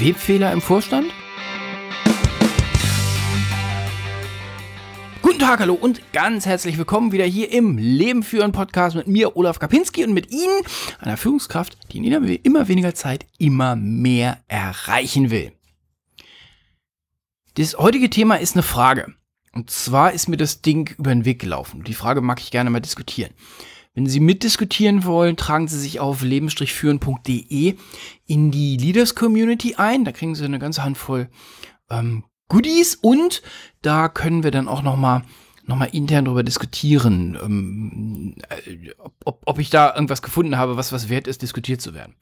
Webfehler im Vorstand? Guten Tag, hallo und ganz herzlich willkommen wieder hier im Leben führen Podcast mit mir, Olaf Kapinski, und mit Ihnen, einer Führungskraft, die in immer weniger Zeit immer mehr erreichen will. Das heutige Thema ist eine Frage. Und zwar ist mir das Ding über den Weg gelaufen. Die Frage mag ich gerne mal diskutieren. Wenn Sie mitdiskutieren wollen, tragen Sie sich auf leben-führen.de in die Leaders Community ein. Da kriegen Sie eine ganze Handvoll ähm, Goodies und da können wir dann auch noch mal noch mal intern darüber diskutieren, ähm, äh, ob, ob ich da irgendwas gefunden habe, was was wert ist, diskutiert zu werden.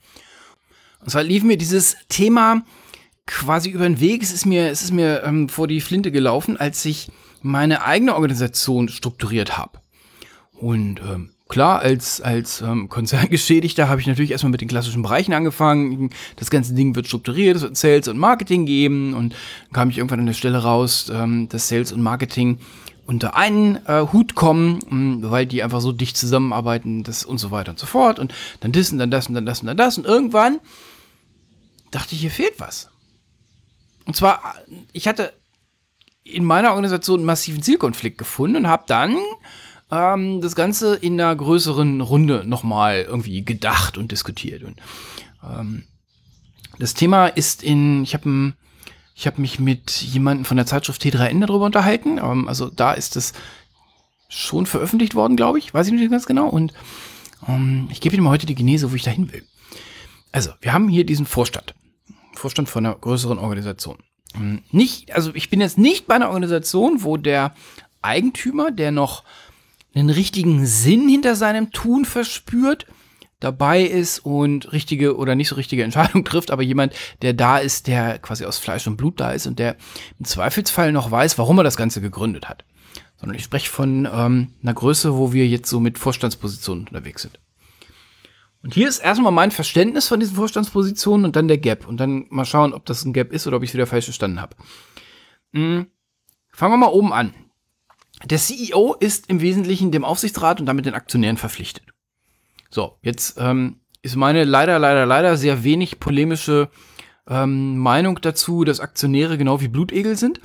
Und zwar lief mir dieses Thema quasi über den Weg. Es ist mir, es ist mir ähm, vor die Flinte gelaufen, als ich meine eigene Organisation strukturiert habe. Und ähm, klar, als, als ähm, Konzerngeschädigter habe ich natürlich erstmal mit den klassischen Bereichen angefangen. Das ganze Ding wird strukturiert, es wird Sales und Marketing geben und dann kam ich irgendwann an der Stelle raus, ähm, dass Sales und Marketing unter einen äh, Hut kommen, mh, hm, weil die einfach so dicht zusammenarbeiten das und so weiter und so fort und dann das und dann das und dann das und dann das und irgendwann dachte ich, hier fehlt was. Und zwar, ich hatte in meiner Organisation einen massiven Zielkonflikt gefunden und habe dann ähm, das Ganze in einer größeren Runde nochmal irgendwie gedacht und diskutiert. Und ähm, das Thema ist in, ich habe ich habe mich mit jemandem von der Zeitschrift T3N darüber unterhalten. Ähm, also da ist es schon veröffentlicht worden, glaube ich. Weiß ich nicht ganz genau. Und ähm, ich gebe Ihnen mal heute die Genese, wo ich dahin will. Also, wir haben hier diesen Vorstand. Vorstand von einer größeren Organisation. Ähm, nicht, also ich bin jetzt nicht bei einer Organisation, wo der Eigentümer, der noch einen richtigen Sinn hinter seinem Tun verspürt, dabei ist und richtige oder nicht so richtige Entscheidungen trifft, aber jemand, der da ist, der quasi aus Fleisch und Blut da ist und der im Zweifelsfall noch weiß, warum er das Ganze gegründet hat. Sondern ich spreche von ähm, einer Größe, wo wir jetzt so mit Vorstandspositionen unterwegs sind. Und hier ist erstmal mein Verständnis von diesen Vorstandspositionen und dann der Gap. Und dann mal schauen, ob das ein Gap ist oder ob ich es wieder falsch verstanden habe. Hm. Fangen wir mal oben an. Der CEO ist im Wesentlichen dem Aufsichtsrat und damit den Aktionären verpflichtet. So, jetzt ähm, ist meine leider, leider, leider sehr wenig polemische ähm, Meinung dazu, dass Aktionäre genau wie Blutegel sind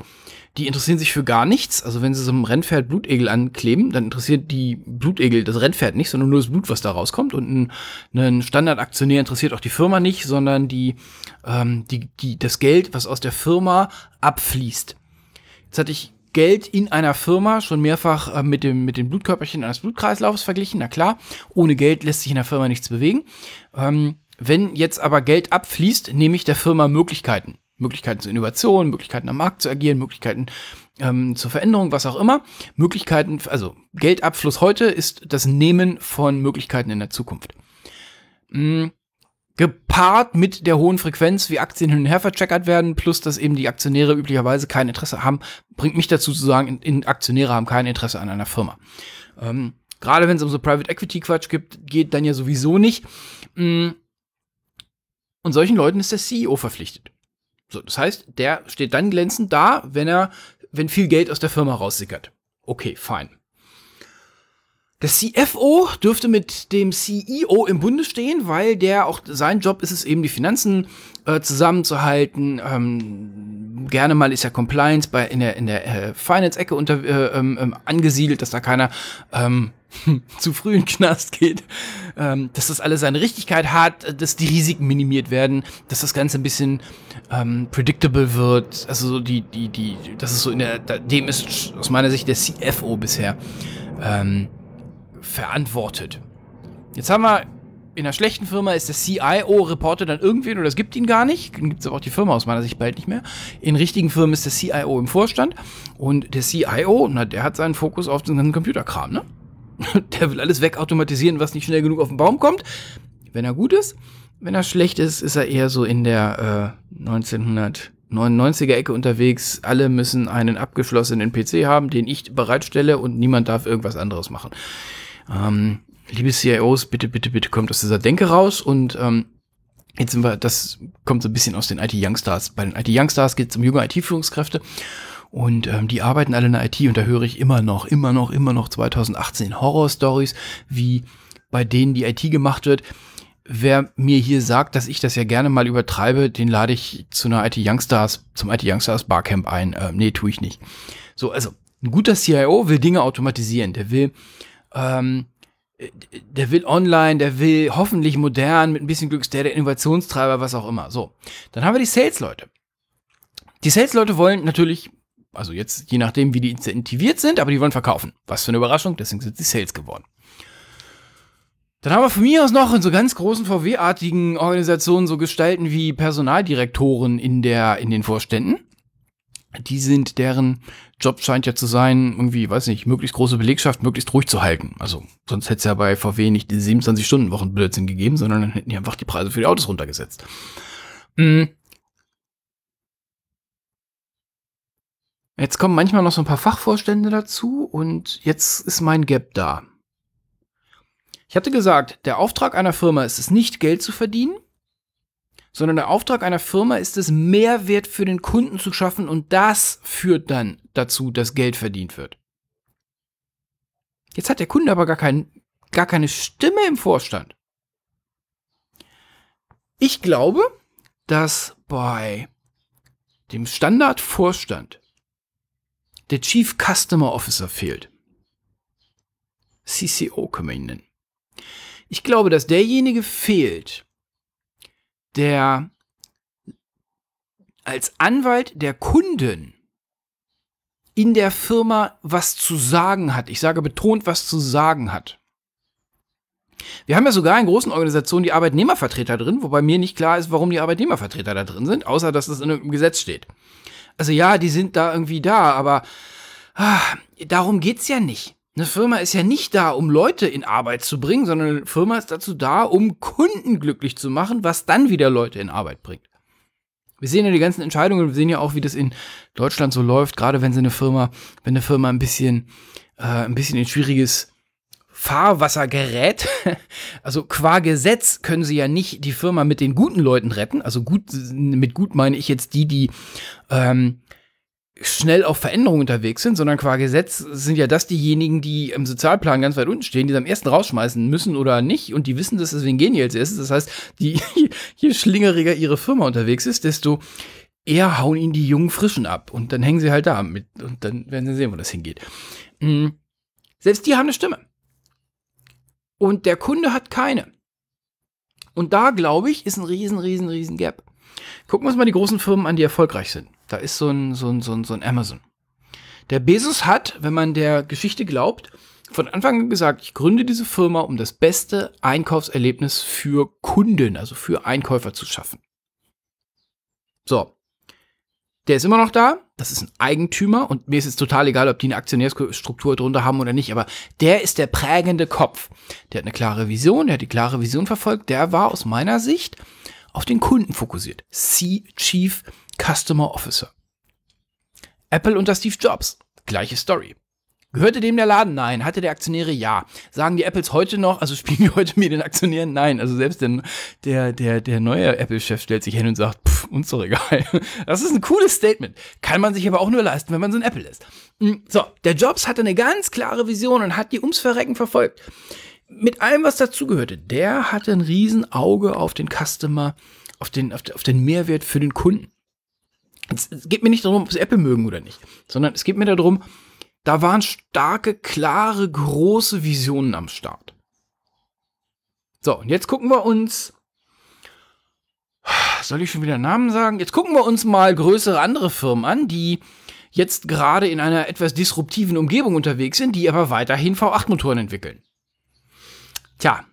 die interessieren sich für gar nichts. Also wenn sie so einem Rennpferd Blutegel ankleben, dann interessiert die Blutegel das Rennpferd nicht, sondern nur das Blut, was da rauskommt. Und ein, ein Standardaktionär interessiert auch die Firma nicht, sondern die, ähm, die, die, das Geld, was aus der Firma abfließt. Jetzt hatte ich Geld in einer Firma schon mehrfach äh, mit, dem, mit den Blutkörperchen eines Blutkreislaufs verglichen. Na klar, ohne Geld lässt sich in der Firma nichts bewegen. Ähm, wenn jetzt aber Geld abfließt, nehme ich der Firma Möglichkeiten. Möglichkeiten zur Innovation, Möglichkeiten am Markt zu agieren, Möglichkeiten ähm, zur Veränderung, was auch immer. Möglichkeiten, also Geldabfluss heute ist das Nehmen von Möglichkeiten in der Zukunft. Mhm. Gepaart mit der hohen Frequenz, wie Aktien hin und her vercheckert werden, plus dass eben die Aktionäre üblicherweise kein Interesse haben, bringt mich dazu zu sagen, in, in Aktionäre haben kein Interesse an einer Firma. Ähm, Gerade wenn es um so Private Equity Quatsch gibt, geht dann ja sowieso nicht. Mhm. Und solchen Leuten ist der CEO verpflichtet. So, das heißt, der steht dann glänzend da, wenn er, wenn viel Geld aus der Firma raussickert. Okay, fein. Der CFO dürfte mit dem CEO im Bunde stehen, weil der auch sein Job ist es eben, die Finanzen äh, zusammenzuhalten. Ähm, gerne mal ist ja Compliance bei in der in der äh, Finance-Ecke unter äh, ähm, ähm angesiedelt, dass da keiner ähm, zu früh in den Knast geht, ähm, dass das alles seine Richtigkeit hat, dass die Risiken minimiert werden, dass das Ganze ein bisschen ähm, predictable wird. Also so die, die, die, das ist so in der, dem ist aus meiner Sicht der CFO bisher ähm, verantwortet. Jetzt haben wir in einer schlechten Firma ist der CIO reportet dann irgendwen oder es gibt ihn gar nicht. Dann gibt es aber auch die Firma aus meiner Sicht bald nicht mehr. In richtigen Firmen ist der CIO im Vorstand und der CIO, na, der hat seinen Fokus auf den ganzen Computerkram, ne? der will alles wegautomatisieren, was nicht schnell genug auf den Baum kommt. Wenn er gut ist. Wenn er schlecht ist, ist er eher so in der äh, 1999er Ecke unterwegs. Alle müssen einen abgeschlossenen PC haben, den ich bereitstelle und niemand darf irgendwas anderes machen. Ähm, liebe CIOs, bitte, bitte, bitte kommt aus dieser Denke raus und ähm, jetzt sind wir, das kommt so ein bisschen aus den IT-Youngstars. Bei den IT-Youngstars geht es um junge IT-Führungskräfte und ähm, die arbeiten alle in der IT und da höre ich immer noch, immer noch, immer noch 2018 Horror-Stories, wie bei denen die IT gemacht wird. wer mir hier sagt, dass ich das ja gerne mal übertreibe, den lade ich zu einer IT Youngstars, zum IT Youngstars Barcamp ein. Äh, nee, tue ich nicht. So, also ein guter CIO will Dinge automatisieren. Der will, ähm, der will online, der will hoffentlich modern, mit ein bisschen Glück, der, der Innovationstreiber, was auch immer. So, dann haben wir die Sales-Leute. Die Sales-Leute wollen natürlich, also jetzt je nachdem, wie die incentiviert sind, aber die wollen verkaufen. Was für eine Überraschung, deswegen sind sie Sales geworden. Dann haben wir von mir aus noch in so ganz großen VW-artigen Organisationen so Gestalten wie Personaldirektoren in der, in den Vorständen. Die sind, deren Job scheint ja zu sein, irgendwie, weiß nicht, möglichst große Belegschaft möglichst ruhig zu halten. Also, sonst hätte es ja bei VW nicht die 27-Stunden-Wochen Blödsinn gegeben, sondern dann hätten die einfach die Preise für die Autos runtergesetzt. Mhm. Jetzt kommen manchmal noch so ein paar Fachvorstände dazu und jetzt ist mein Gap da. Ich hatte gesagt, der Auftrag einer Firma ist es nicht, Geld zu verdienen, sondern der Auftrag einer Firma ist es, Mehrwert für den Kunden zu schaffen und das führt dann dazu, dass Geld verdient wird. Jetzt hat der Kunde aber gar, kein, gar keine Stimme im Vorstand. Ich glaube, dass bei dem Standardvorstand der Chief Customer Officer fehlt. CCO können wir ihn nennen. Ich glaube, dass derjenige fehlt, der als Anwalt der Kunden in der Firma was zu sagen hat. Ich sage betont, was zu sagen hat. Wir haben ja sogar in großen Organisationen die Arbeitnehmervertreter drin, wobei mir nicht klar ist, warum die Arbeitnehmervertreter da drin sind, außer dass es in einem Gesetz steht. Also ja, die sind da irgendwie da, aber ah, darum geht's ja nicht. Eine Firma ist ja nicht da, um Leute in Arbeit zu bringen, sondern eine Firma ist dazu da, um Kunden glücklich zu machen, was dann wieder Leute in Arbeit bringt. Wir sehen ja die ganzen Entscheidungen, wir sehen ja auch, wie das in Deutschland so läuft, gerade wenn sie eine Firma, wenn eine Firma ein bisschen, äh, ein bisschen in schwieriges Fahrwasser gerät. Also qua Gesetz können sie ja nicht die Firma mit den guten Leuten retten. Also gut, mit gut meine ich jetzt die, die ähm, schnell auf Veränderungen unterwegs sind, sondern qua Gesetz sind ja das diejenigen, die im Sozialplan ganz weit unten stehen, die am ersten rausschmeißen müssen oder nicht und die wissen das, deswegen gehen die als erstes. Das heißt, die, je schlingeriger ihre Firma unterwegs ist, desto eher hauen ihnen die jungen Frischen ab und dann hängen sie halt da mit und dann werden sie sehen, wo das hingeht. Mhm. Selbst die haben eine Stimme. Und der Kunde hat keine. Und da, glaube ich, ist ein riesen, riesen, riesen Gap. Gucken wir uns mal die großen Firmen an, die erfolgreich sind. Da ist so ein, so ein, so ein, so ein Amazon. Der Bezos hat, wenn man der Geschichte glaubt, von Anfang an gesagt, ich gründe diese Firma, um das beste Einkaufserlebnis für Kunden, also für Einkäufer zu schaffen. So. Der ist immer noch da. Das ist ein Eigentümer und mir ist es total egal, ob die eine Aktionärsstruktur drunter haben oder nicht, aber der ist der prägende Kopf. Der hat eine klare Vision, der hat die klare Vision verfolgt. Der war aus meiner Sicht auf den Kunden fokussiert. C Chief Customer Officer. Apple unter Steve Jobs. Gleiche Story. Gehörte dem der Laden? Nein. Hatte der Aktionäre? Ja. Sagen die Apples heute noch, also spielen die heute mit den Aktionären? Nein. Also selbst der, der, der, der neue Apple-Chef stellt sich hin und sagt, pff, uns doch egal. Das ist ein cooles Statement. Kann man sich aber auch nur leisten, wenn man so ein Apple ist. Hm, so, der Jobs hatte eine ganz klare Vision und hat die ums Verrecken verfolgt. Mit allem, was dazugehörte. Der hatte ein Riesenauge auf den Customer, auf den, auf, auf den Mehrwert für den Kunden. Es, es geht mir nicht darum, ob sie Apple mögen oder nicht, sondern es geht mir darum, da waren starke, klare, große Visionen am Start. So, und jetzt gucken wir uns. Soll ich schon wieder Namen sagen? Jetzt gucken wir uns mal größere andere Firmen an, die jetzt gerade in einer etwas disruptiven Umgebung unterwegs sind, die aber weiterhin V8-Motoren entwickeln. Tja,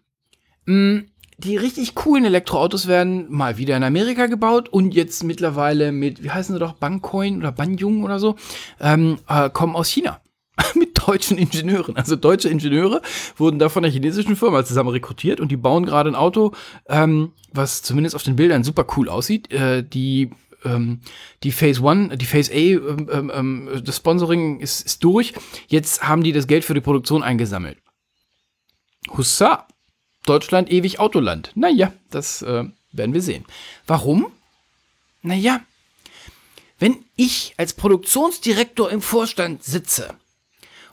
mh, mm, die richtig coolen Elektroautos werden mal wieder in Amerika gebaut und jetzt mittlerweile mit, wie heißen sie doch, Bancoin oder Banyung oder so, ähm, äh, kommen aus China. mit deutschen Ingenieuren. Also deutsche Ingenieure wurden da von der chinesischen Firma zusammen rekrutiert und die bauen gerade ein Auto, ähm, was zumindest auf den Bildern super cool aussieht. Äh, die ähm, die Phase One, die Phase A, ähm, ähm, ähm, das Sponsoring ist, ist durch. Jetzt haben die das Geld für die Produktion eingesammelt. Hussa! Deutschland ewig Autoland. Naja, das äh, werden wir sehen. Warum? Naja, wenn ich als Produktionsdirektor im Vorstand sitze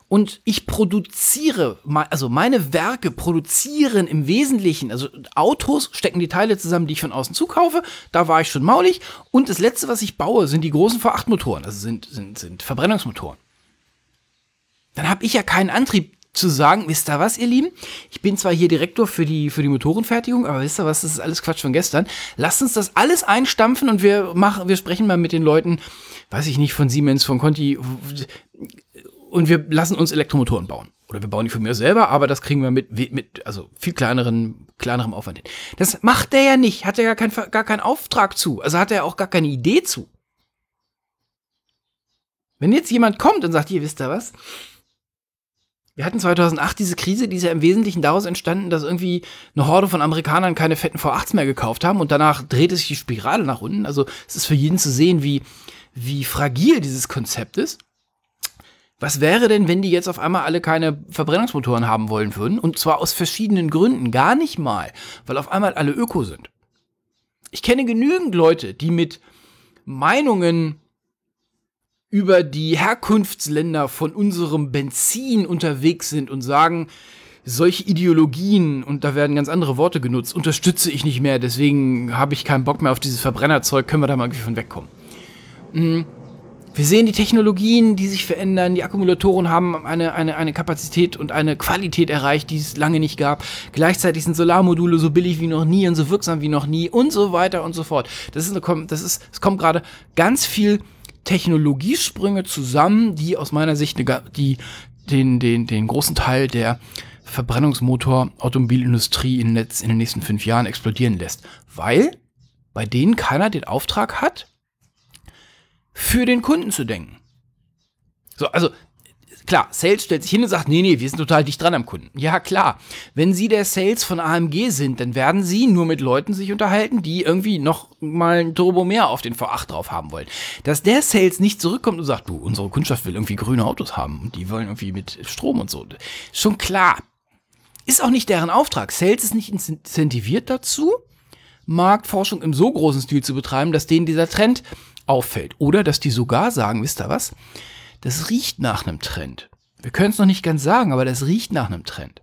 Und ich produziere, also meine Werke produzieren im Wesentlichen, also Autos stecken die Teile zusammen, die ich von außen zukaufe. Da war ich schon maulig. Und das letzte, was ich baue, sind die großen V8-Motoren, also sind, sind, sind Verbrennungsmotoren. Dann habe ich ja keinen Antrieb zu sagen, wisst ihr was, ihr Lieben? Ich bin zwar hier Direktor für die, für die Motorenfertigung, aber wisst ihr was, das ist alles Quatsch von gestern. Lasst uns das alles einstampfen und wir machen, wir sprechen mal mit den Leuten, weiß ich nicht, von Siemens, von Conti, und wir lassen uns Elektromotoren bauen. Oder wir bauen die für mir selber, aber das kriegen wir mit, mit also viel kleineren, kleinerem Aufwand hin. Das macht der ja nicht, hat er gar, kein, gar keinen Auftrag zu. Also hat er auch gar keine Idee zu. Wenn jetzt jemand kommt und sagt, ihr wisst ihr was? Wir hatten 2008 diese Krise, die ist ja im Wesentlichen daraus entstanden, dass irgendwie eine Horde von Amerikanern keine fetten V8s mehr gekauft haben und danach drehte sich die Spirale nach unten. Also es ist für jeden zu sehen, wie, wie fragil dieses Konzept ist. Was wäre denn, wenn die jetzt auf einmal alle keine Verbrennungsmotoren haben wollen würden? Und zwar aus verschiedenen Gründen. Gar nicht mal, weil auf einmal alle Öko sind. Ich kenne genügend Leute, die mit Meinungen über die Herkunftsländer von unserem Benzin unterwegs sind und sagen, solche Ideologien, und da werden ganz andere Worte genutzt, unterstütze ich nicht mehr, deswegen habe ich keinen Bock mehr auf dieses Verbrennerzeug, können wir da mal irgendwie von wegkommen. Mhm. Wir sehen die Technologien, die sich verändern. Die Akkumulatoren haben eine, eine, eine Kapazität und eine Qualität erreicht, die es lange nicht gab. Gleichzeitig sind Solarmodule so billig wie noch nie und so wirksam wie noch nie und so weiter und so fort. Das ist eine, das ist, es kommt gerade ganz viel Technologiesprünge zusammen, die aus meiner Sicht die, den, den, den großen Teil der Verbrennungsmotor-Automobilindustrie in, in den nächsten fünf Jahren explodieren lässt. Weil bei denen keiner den Auftrag hat, für den Kunden zu denken. So, also klar, Sales stellt sich hin und sagt, nee, nee, wir sind total dicht dran am Kunden. Ja, klar. Wenn Sie der Sales von AMG sind, dann werden Sie nur mit Leuten sich unterhalten, die irgendwie noch mal ein Turbo mehr auf den V8 drauf haben wollen. Dass der Sales nicht zurückkommt und sagt, du, unsere Kundschaft will irgendwie grüne Autos haben und die wollen irgendwie mit Strom und so. Schon klar. Ist auch nicht deren Auftrag. Sales ist nicht incentiviert dazu, Marktforschung im so großen Stil zu betreiben, dass denen dieser Trend auffällt. Oder dass die sogar sagen, wisst ihr was? Das riecht nach einem Trend. Wir können es noch nicht ganz sagen, aber das riecht nach einem Trend.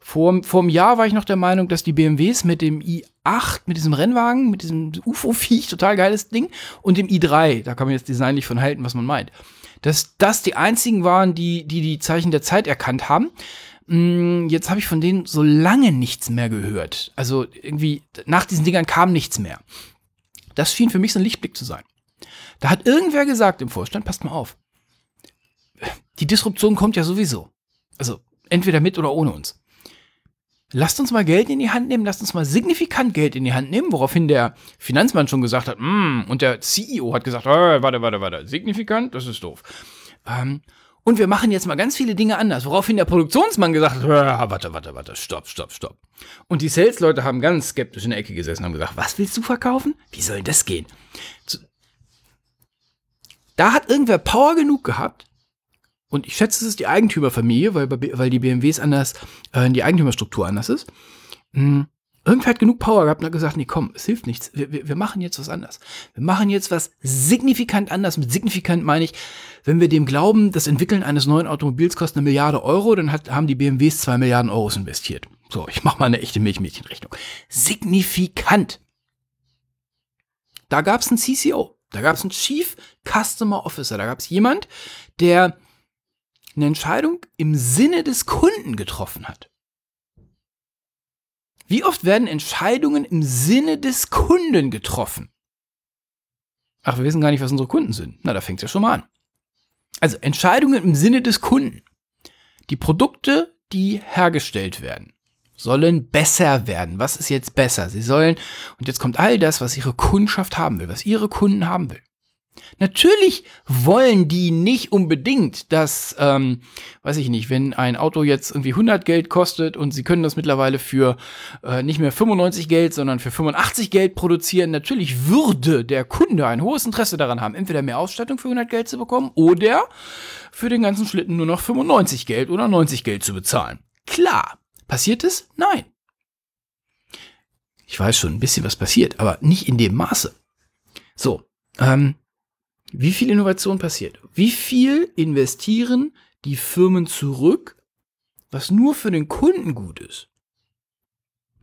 Vor, vor einem Jahr war ich noch der Meinung, dass die BMWs mit dem i8, mit diesem Rennwagen, mit diesem UFO-Viech, total geiles Ding, und dem i3, da kann man jetzt designlich von halten, was man meint, dass das die einzigen waren, die die, die Zeichen der Zeit erkannt haben. Mm, jetzt habe ich von denen so lange nichts mehr gehört. Also irgendwie, nach diesen Dingern kam nichts mehr. Das schien für mich so ein Lichtblick zu sein. Da hat irgendwer gesagt im Vorstand, passt mal auf. Die Disruption kommt ja sowieso. Also entweder mit oder ohne uns. Lasst uns mal Geld in die Hand nehmen, lasst uns mal signifikant Geld in die Hand nehmen, woraufhin der Finanzmann schon gesagt hat, mm, und der CEO hat gesagt, oh, warte, warte, warte, signifikant, das ist doof. Ähm, und wir machen jetzt mal ganz viele Dinge anders. Woraufhin der Produktionsmann gesagt hat, warte, warte, warte, stopp, stopp, stopp. Und die Sales-Leute haben ganz skeptisch in der Ecke gesessen und haben gesagt, was willst du verkaufen? Wie soll das gehen? Da hat irgendwer Power genug gehabt. Und ich schätze, es ist die Eigentümerfamilie, weil, weil die BMWs anders, äh, die Eigentümerstruktur anders ist. Hm Irgendwer hat genug Power gehabt und hat gesagt, nee, komm, es hilft nichts. Wir, wir, wir machen jetzt was anders. Wir machen jetzt was signifikant anders. Mit signifikant meine ich, wenn wir dem glauben, das Entwickeln eines neuen Automobils kostet eine Milliarde Euro, dann hat, haben die BMWs zwei Milliarden Euros investiert. So, ich mache mal eine echte Milchmädchenrechnung. Signifikant. Da gab es einen CCO, da gab es einen Chief Customer Officer, da gab es jemand, der eine Entscheidung im Sinne des Kunden getroffen hat. Wie oft werden Entscheidungen im Sinne des Kunden getroffen? Ach, wir wissen gar nicht, was unsere Kunden sind. Na, da fängt es ja schon mal an. Also Entscheidungen im Sinne des Kunden. Die Produkte, die hergestellt werden, sollen besser werden. Was ist jetzt besser? Sie sollen, und jetzt kommt all das, was ihre Kundschaft haben will, was ihre Kunden haben will. Natürlich wollen die nicht unbedingt, dass, ähm, weiß ich nicht, wenn ein Auto jetzt irgendwie 100 Geld kostet und sie können das mittlerweile für äh, nicht mehr 95 Geld, sondern für 85 Geld produzieren, natürlich würde der Kunde ein hohes Interesse daran haben, entweder mehr Ausstattung für 100 Geld zu bekommen oder für den ganzen Schlitten nur noch 95 Geld oder 90 Geld zu bezahlen. Klar. Passiert es? Nein. Ich weiß schon ein bisschen, was passiert, aber nicht in dem Maße. So, ähm, wie viel Innovation passiert? Wie viel investieren die Firmen zurück, was nur für den Kunden gut ist.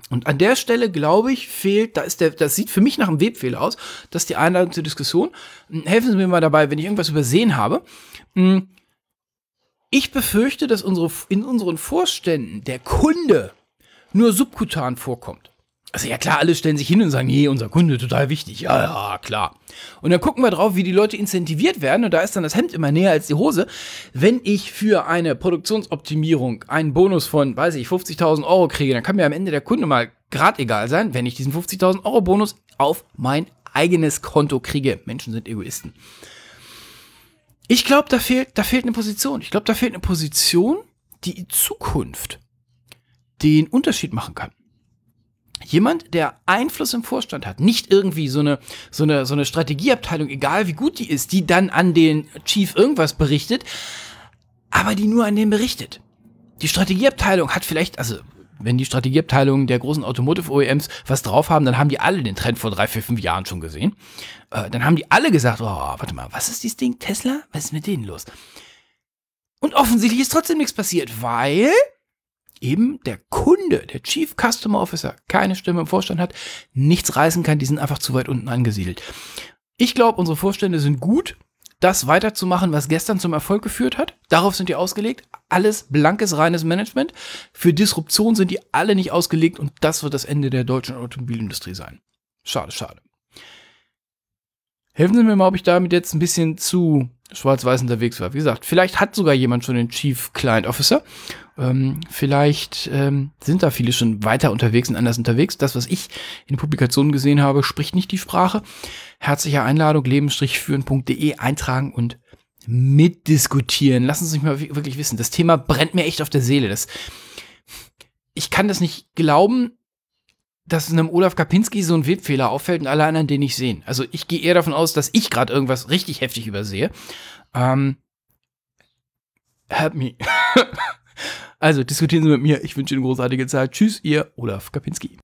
Und an der Stelle, glaube ich, fehlt, da ist der, das sieht für mich nach einem Webfehler aus, das ist die Einladung zur Diskussion. Helfen Sie mir mal dabei, wenn ich irgendwas übersehen habe. Hm, ich befürchte, dass unsere, in unseren Vorständen der Kunde nur subkutan vorkommt. Also ja klar, alle stellen sich hin und sagen, nee, unser Kunde total wichtig. Ja, ja, klar. Und dann gucken wir drauf, wie die Leute incentiviert werden. Und da ist dann das Hemd immer näher als die Hose. Wenn ich für eine Produktionsoptimierung einen Bonus von, weiß ich, 50.000 Euro kriege, dann kann mir am Ende der Kunde mal grad egal sein, wenn ich diesen 50.000 Euro Bonus auf mein eigenes Konto kriege. Menschen sind Egoisten. Ich glaube, da fehlt, da fehlt eine Position. Ich glaube, da fehlt eine Position, die in Zukunft den Unterschied machen kann jemand, der Einfluss im Vorstand hat, nicht irgendwie so eine, so eine, so eine Strategieabteilung, egal wie gut die ist, die dann an den Chief irgendwas berichtet, aber die nur an den berichtet. Die Strategieabteilung hat vielleicht, also wenn die Strategieabteilungen der großen Automotive OEMs was drauf haben, dann haben die alle den Trend vor drei, vier, fünf Jahren schon gesehen. Äh, dann haben die alle gesagt, oh, warte mal, was ist dieses Ding? Tesla? Was ist mit denen los? Und offensichtlich ist trotzdem nichts passiert, weil eben der Kunde, der Chief Customer Officer, keine Stimme im Vorstand hat, nichts reißen kann, die sind einfach zu weit unten angesiedelt. Ich glaube, unsere Vorstände sind gut, das weiterzumachen, was gestern zum Erfolg geführt hat. Darauf sind die ausgelegt. Alles blankes, reines Management. Für Disruption sind die alle nicht ausgelegt und das wird das Ende der deutschen Automobilindustrie sein. Schade, schade. Helfen Sie mir mal, ob ich damit jetzt ein bisschen zu schwarz-weiß unterwegs war. Wie gesagt, vielleicht hat sogar jemand schon den Chief Client Officer. Ähm, vielleicht ähm, sind da viele schon weiter unterwegs und anders unterwegs. Das, was ich in Publikationen gesehen habe, spricht nicht die Sprache. Herzliche Einladung, leben-führen.de eintragen und mitdiskutieren. Lassen Sie mich mal wirklich wissen. Das Thema brennt mir echt auf der Seele. Das, ich kann das nicht glauben, dass einem Olaf Kapinski so ein Webfehler auffällt und alle anderen den nicht sehen. Also ich gehe eher davon aus, dass ich gerade irgendwas richtig heftig übersehe. Ähm, help me. also diskutieren Sie mit mir. Ich wünsche Ihnen eine großartige Zeit. Tschüss, Ihr Olaf Kapinski.